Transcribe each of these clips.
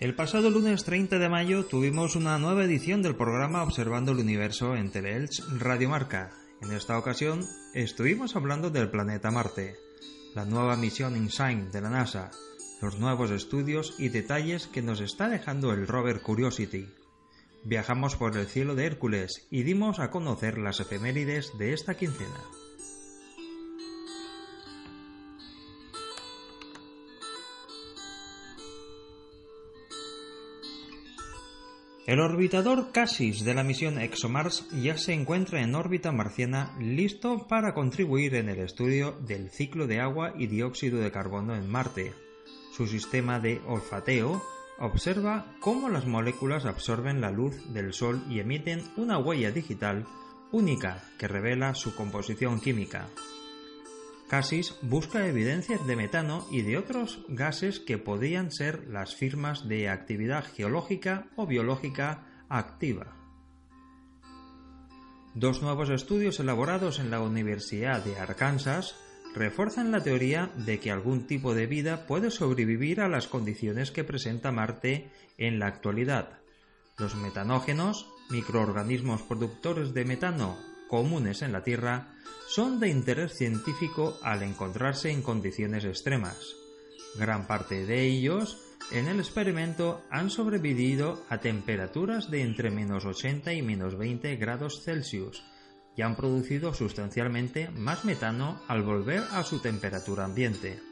El pasado lunes 30 de mayo tuvimos una nueva edición del programa Observando el Universo en Teleelch Radio Marca. En esta ocasión estuvimos hablando del planeta Marte, la nueva misión InSign de la NASA, los nuevos estudios y detalles que nos está dejando el rover Curiosity. Viajamos por el cielo de Hércules y dimos a conocer las efemérides de esta quincena. El orbitador Cassis de la misión ExoMars ya se encuentra en órbita marciana listo para contribuir en el estudio del ciclo de agua y dióxido de carbono en Marte. Su sistema de olfateo observa cómo las moléculas absorben la luz del Sol y emiten una huella digital única que revela su composición química. Cassis busca evidencias de metano y de otros gases que podrían ser las firmas de actividad geológica o biológica activa. Dos nuevos estudios elaborados en la Universidad de Arkansas refuerzan la teoría de que algún tipo de vida puede sobrevivir a las condiciones que presenta Marte en la actualidad. Los metanógenos, microorganismos productores de metano comunes en la Tierra, son de interés científico al encontrarse en condiciones extremas. Gran parte de ellos en el experimento han sobrevivido a temperaturas de entre menos 80 y menos 20 grados Celsius y han producido sustancialmente más metano al volver a su temperatura ambiente.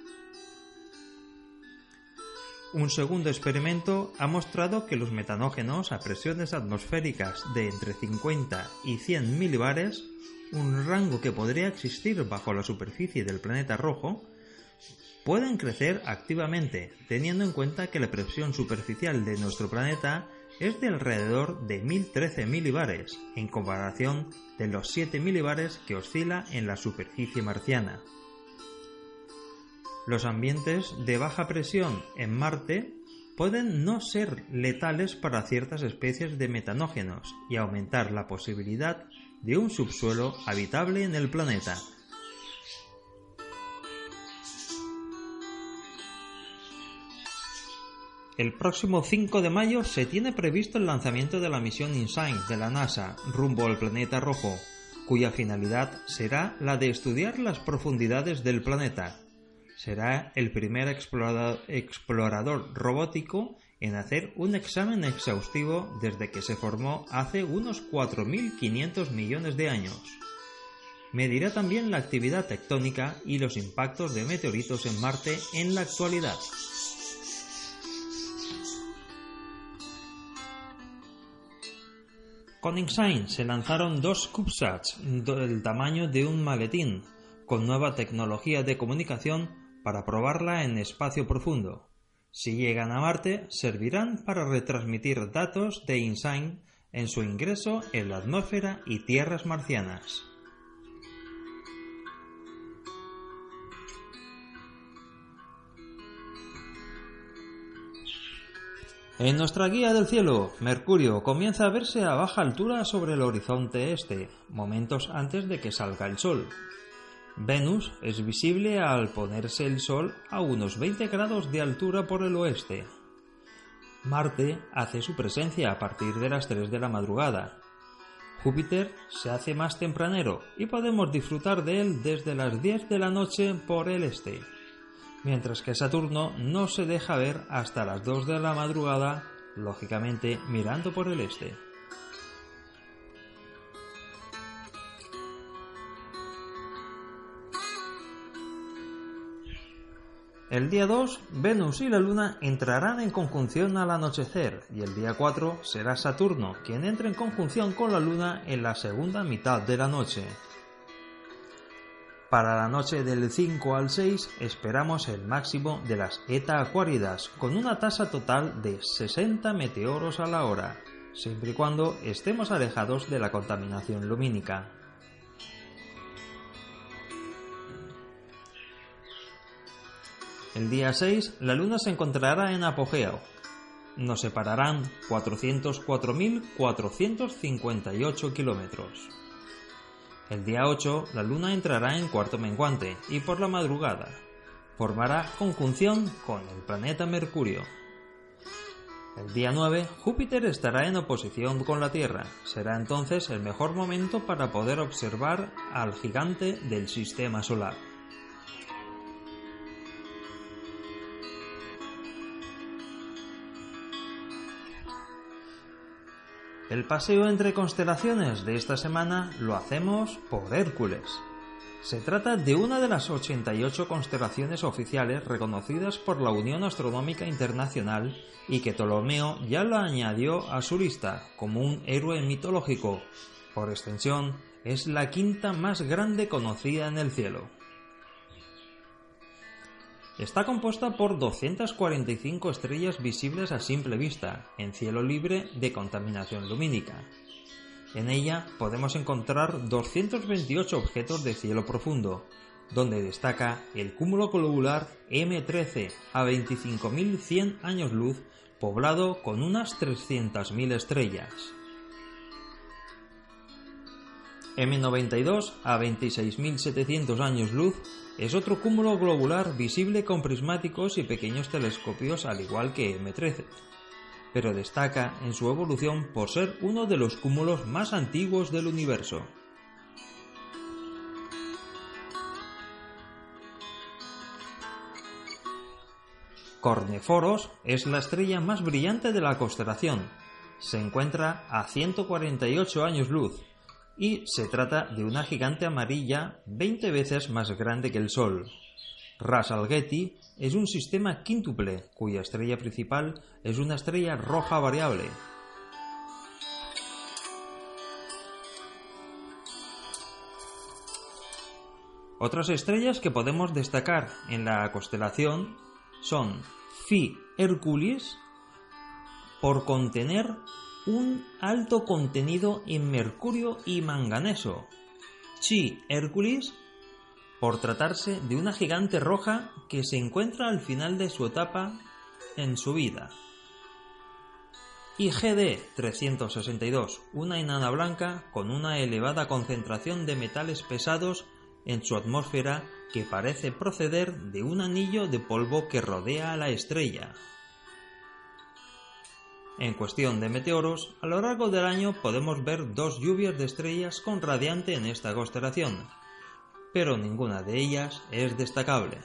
Un segundo experimento ha mostrado que los metanógenos a presiones atmosféricas de entre 50 y 100 milibares un rango que podría existir bajo la superficie del planeta rojo, pueden crecer activamente, teniendo en cuenta que la presión superficial de nuestro planeta es de alrededor de 1013 milibares, en comparación de los 7 milibares que oscila en la superficie marciana. Los ambientes de baja presión en Marte pueden no ser letales para ciertas especies de metanógenos y aumentar la posibilidad de un subsuelo habitable en el planeta. El próximo 5 de mayo se tiene previsto el lanzamiento de la misión InSign de la NASA rumbo al planeta rojo, cuya finalidad será la de estudiar las profundidades del planeta. Será el primer explorador robótico en hacer un examen exhaustivo desde que se formó hace unos 4.500 millones de años. Medirá también la actividad tectónica y los impactos de meteoritos en Marte en la actualidad. Con InSign se lanzaron dos CubeSats del tamaño de un maletín, con nueva tecnología de comunicación para probarla en espacio profundo. Si llegan a Marte, servirán para retransmitir datos de InSign en su ingreso en la atmósfera y tierras marcianas. En nuestra guía del cielo, Mercurio comienza a verse a baja altura sobre el horizonte este, momentos antes de que salga el Sol. Venus es visible al ponerse el Sol a unos 20 grados de altura por el oeste. Marte hace su presencia a partir de las 3 de la madrugada. Júpiter se hace más tempranero y podemos disfrutar de él desde las 10 de la noche por el este, mientras que Saturno no se deja ver hasta las 2 de la madrugada, lógicamente mirando por el este. El día 2, Venus y la Luna entrarán en conjunción al anochecer y el día 4 será Saturno quien entre en conjunción con la Luna en la segunda mitad de la noche. Para la noche del 5 al 6 esperamos el máximo de las Eta Acuáridas con una tasa total de 60 meteoros a la hora, siempre y cuando estemos alejados de la contaminación lumínica. El día 6 la Luna se encontrará en apogeo. Nos separarán 404.458 kilómetros. El día 8 la Luna entrará en cuarto menguante y por la madrugada formará conjunción con el planeta Mercurio. El día 9 Júpiter estará en oposición con la Tierra. Será entonces el mejor momento para poder observar al gigante del sistema solar. El paseo entre constelaciones de esta semana lo hacemos por Hércules. Se trata de una de las 88 constelaciones oficiales reconocidas por la Unión Astronómica Internacional y que Ptolomeo ya lo añadió a su lista como un héroe mitológico. Por extensión, es la quinta más grande conocida en el cielo. Está compuesta por 245 estrellas visibles a simple vista, en cielo libre de contaminación lumínica. En ella podemos encontrar 228 objetos de cielo profundo, donde destaca el cúmulo globular M13 a 25.100 años luz, poblado con unas 300.000 estrellas. M92 a 26.700 años luz es otro cúmulo globular visible con prismáticos y pequeños telescopios al igual que M13, pero destaca en su evolución por ser uno de los cúmulos más antiguos del universo. Corneforos es la estrella más brillante de la constelación. Se encuentra a 148 años luz y se trata de una gigante amarilla 20 veces más grande que el Sol. Ras Alghetti es un sistema quíntuple cuya estrella principal es una estrella roja variable. Otras estrellas que podemos destacar en la constelación son Phi Herculis por contener un alto contenido en mercurio y manganeso. Chi Hércules, por tratarse de una gigante roja que se encuentra al final de su etapa en su vida. Y GD 362, una enana blanca con una elevada concentración de metales pesados en su atmósfera que parece proceder de un anillo de polvo que rodea a la estrella. En cuestión de meteoros, a lo largo del año podemos ver dos lluvias de estrellas con radiante en esta constelación, pero ninguna de ellas es destacable.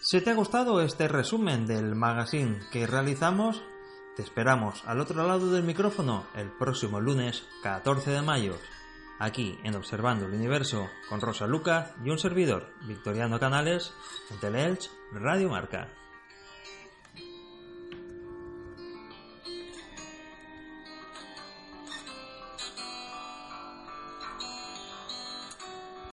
Si te ha gustado este resumen del magazine que realizamos, te esperamos al otro lado del micrófono el próximo lunes 14 de mayo aquí en Observando el Universo con Rosa Lucas y un servidor, Victoriano Canales, en Teleelch Radio Marca.